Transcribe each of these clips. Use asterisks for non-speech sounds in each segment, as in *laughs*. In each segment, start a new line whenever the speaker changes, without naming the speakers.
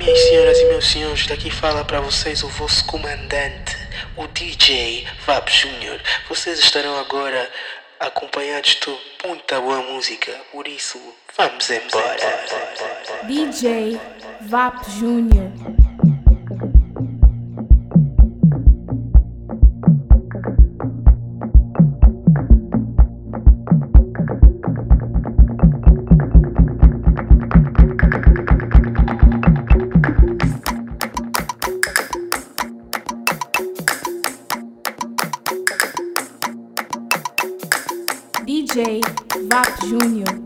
Minhas senhoras e meus senhores, daqui fala para vocês o vosso comandante, o DJ Vap Júnior. Vocês estarão agora acompanhados de muita boa música, por isso vamos embora.
DJ Vap Júnior. Júnior.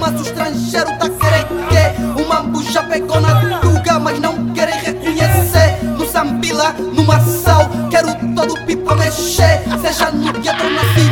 Mas o estrangeiro tá querendo que o mambo já pegou na tuga, mas não querem reconhecer. No Zambila, no Massal, quero todo pipa mexer, seja no gueto na cidade,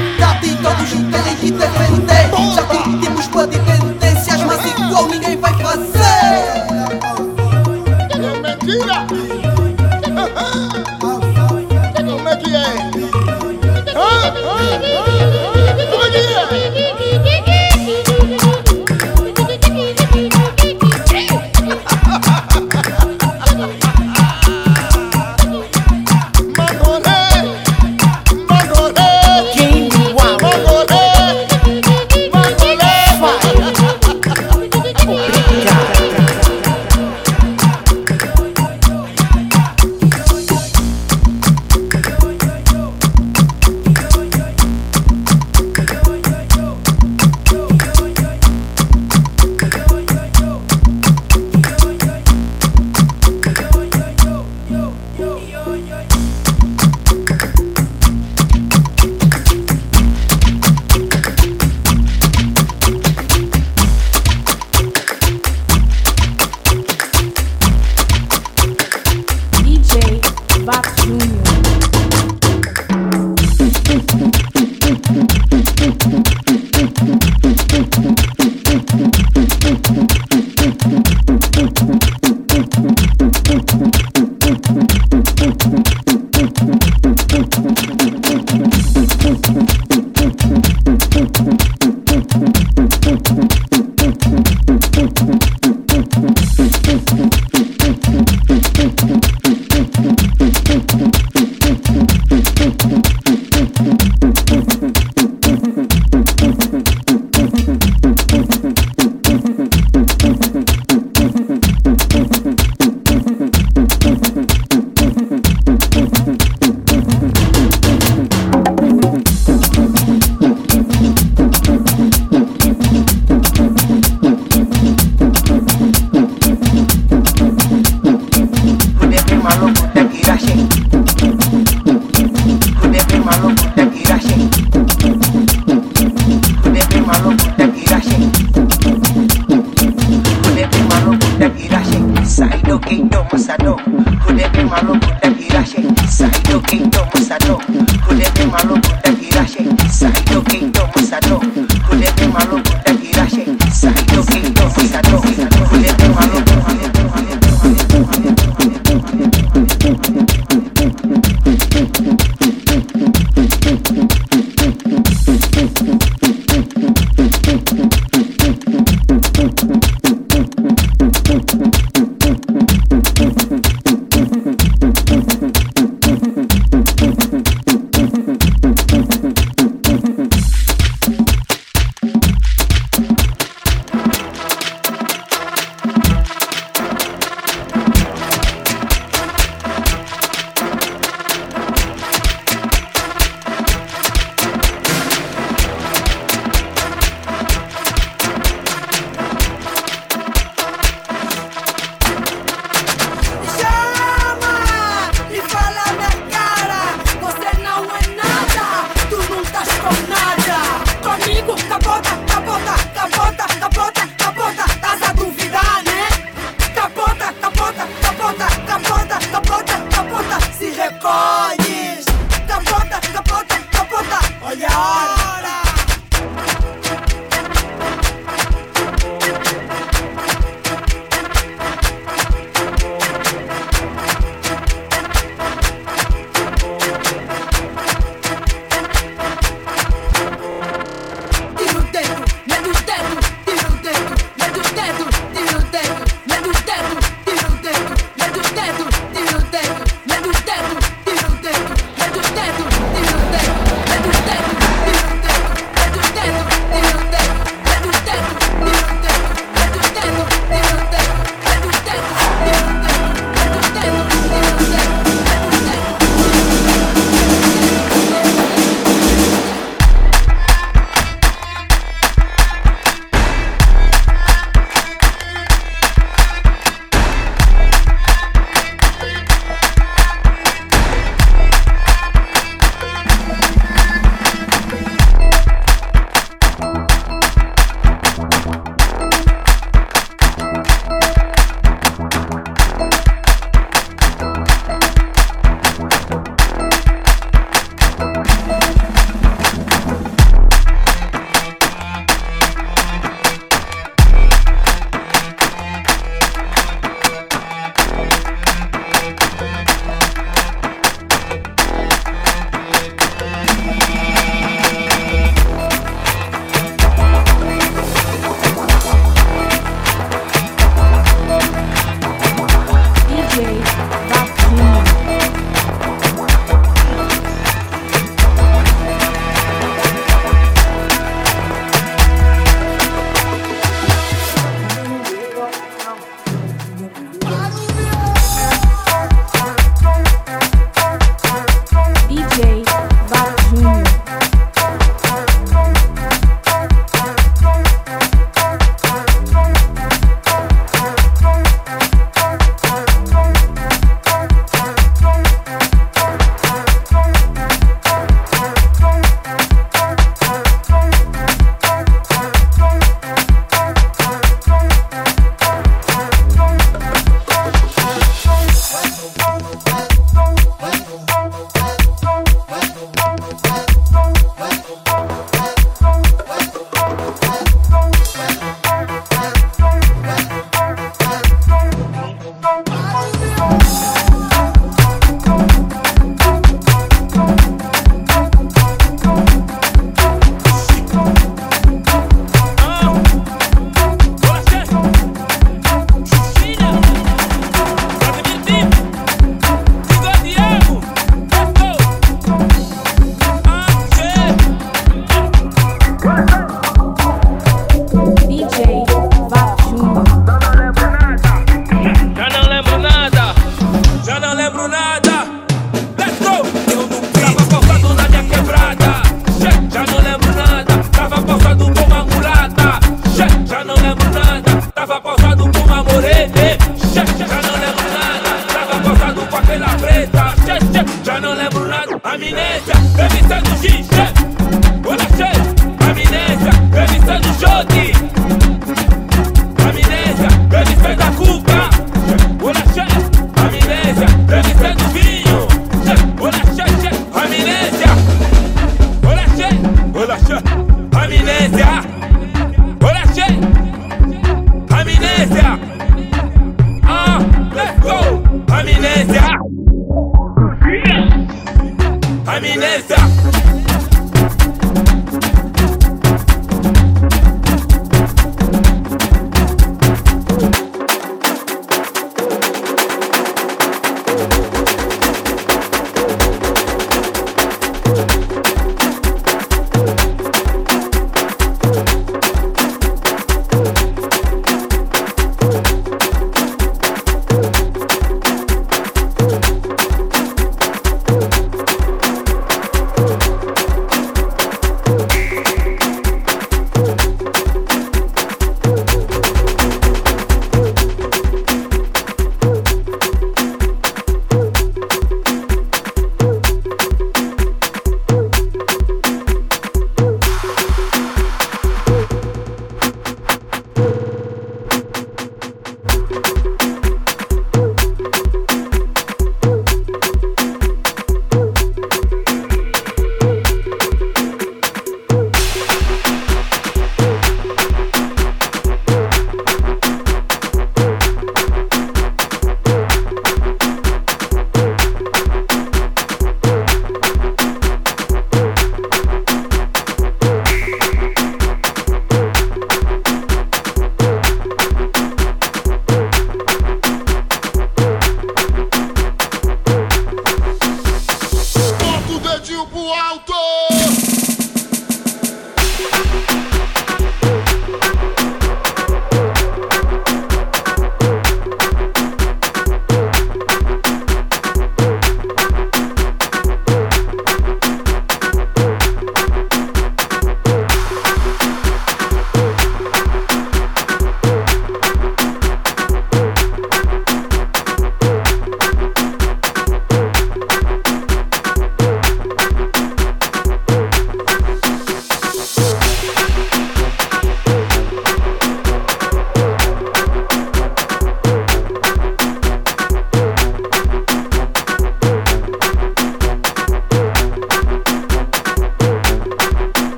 Recolhes. Capota, capota, capota. Olha a hora.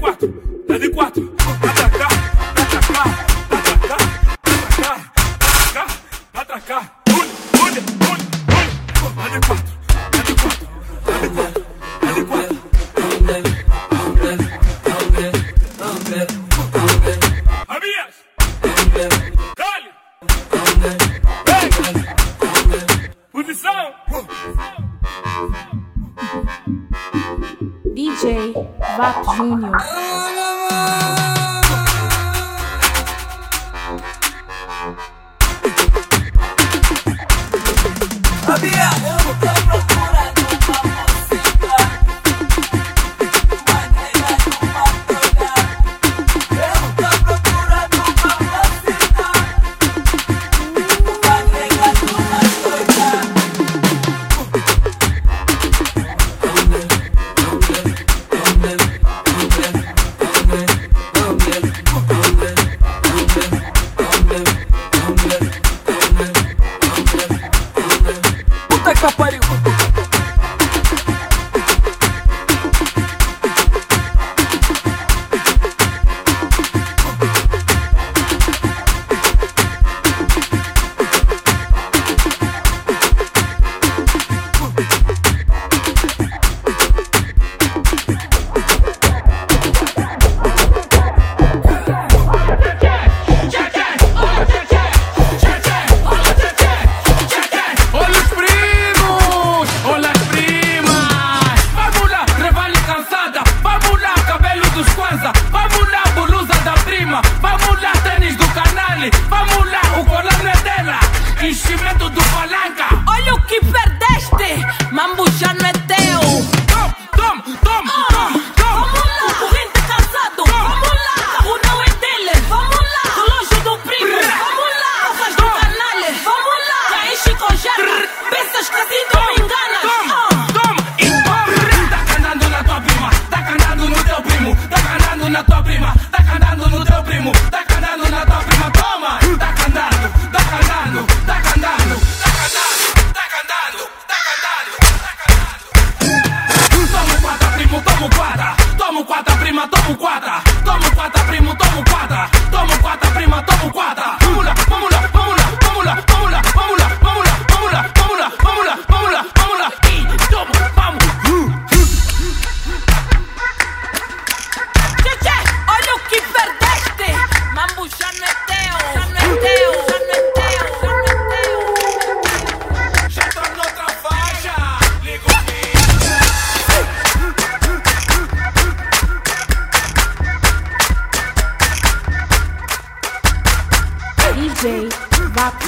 De quatro, tá de quatro.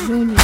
Ну.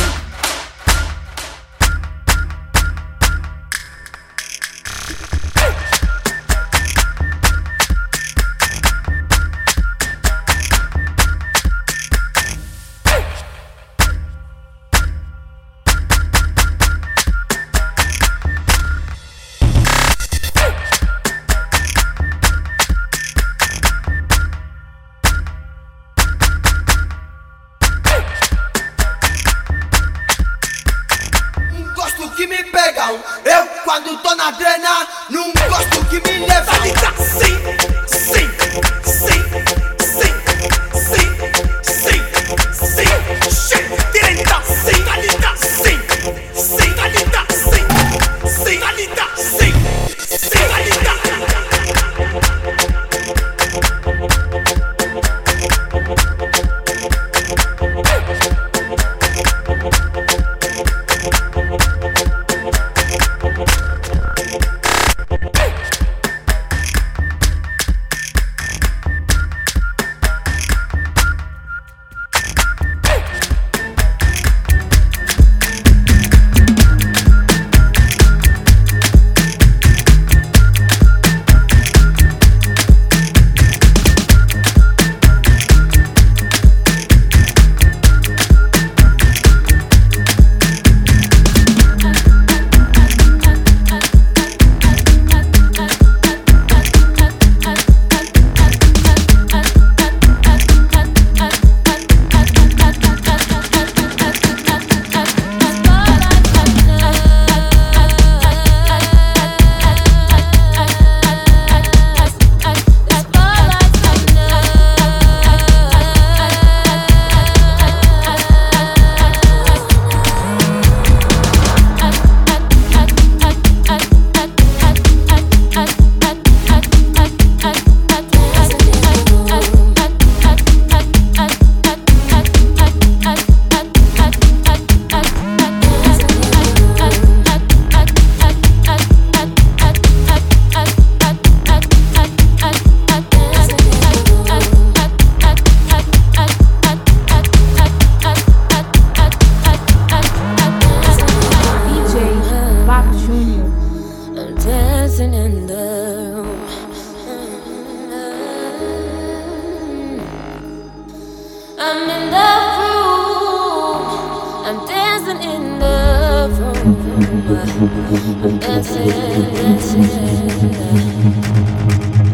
Dancing, dancing.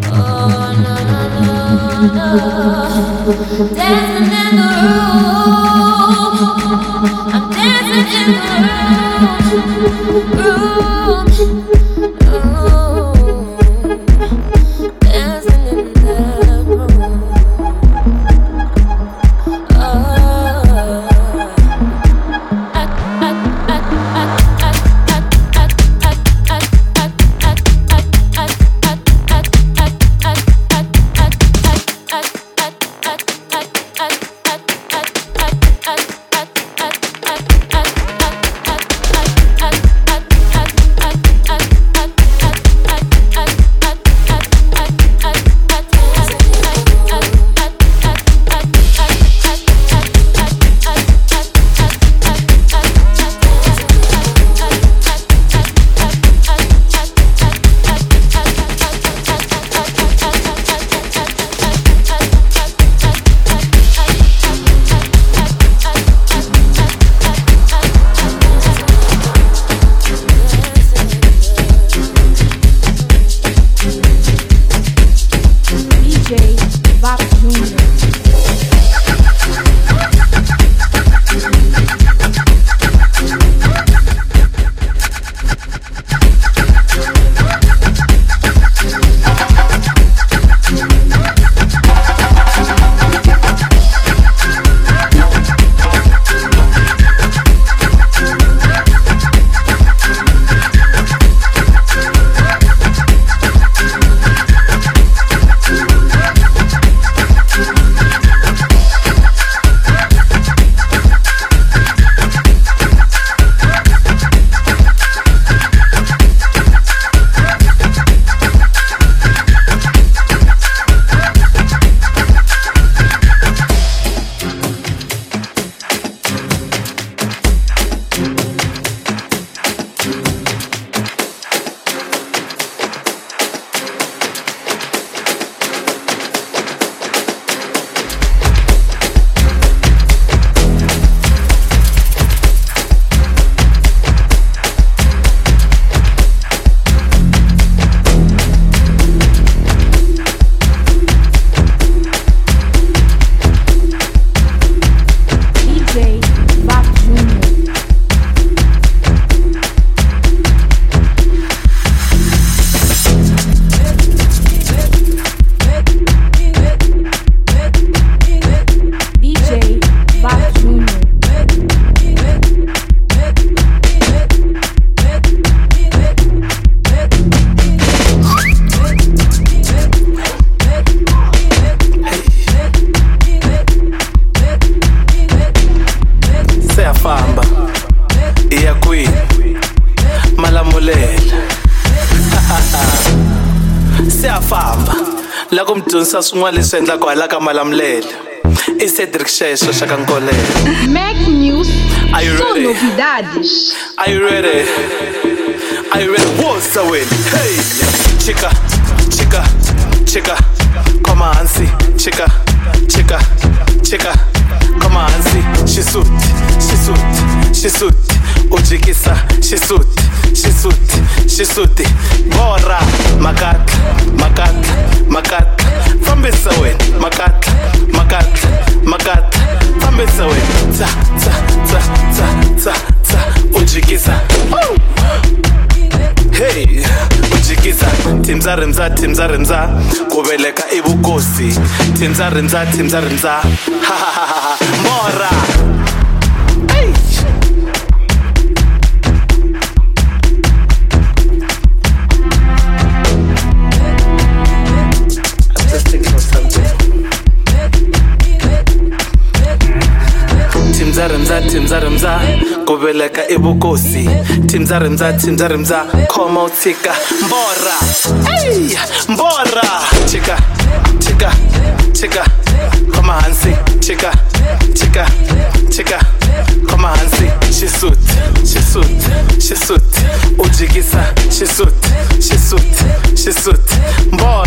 Oh no no dancing in the room. I'm dancing in the room. Ooh,
dyondzisa swin'wana leswi endlaka hala ka malamulela i cedric xexo xa ka nkolela
Mac News
ready?
novidades.
Are you ready? Are you ready? The win? Hey! Chika, chika, chika. Come on, hansi. Chika, chika, chika. Come on, hansi. Shisut, shisut, shisut. Ujikisa, shisut, shisut, shisut. Bora, makatla, rindza ku veleka i vukosi. Thindza rindza thindza rindza. *laughs* Morha ku veleka i vukosi timza rimza timza rimza khoma u tshika mbora. Ey! mbora. Chika chika chika khoma hansi. Chika chika chika khoma hansi. Xisuti xisuti xisuti u jikisa xisuti xisuti xisuti mbora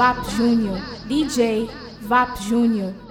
Vap Júnior, DJ Vap Júnior.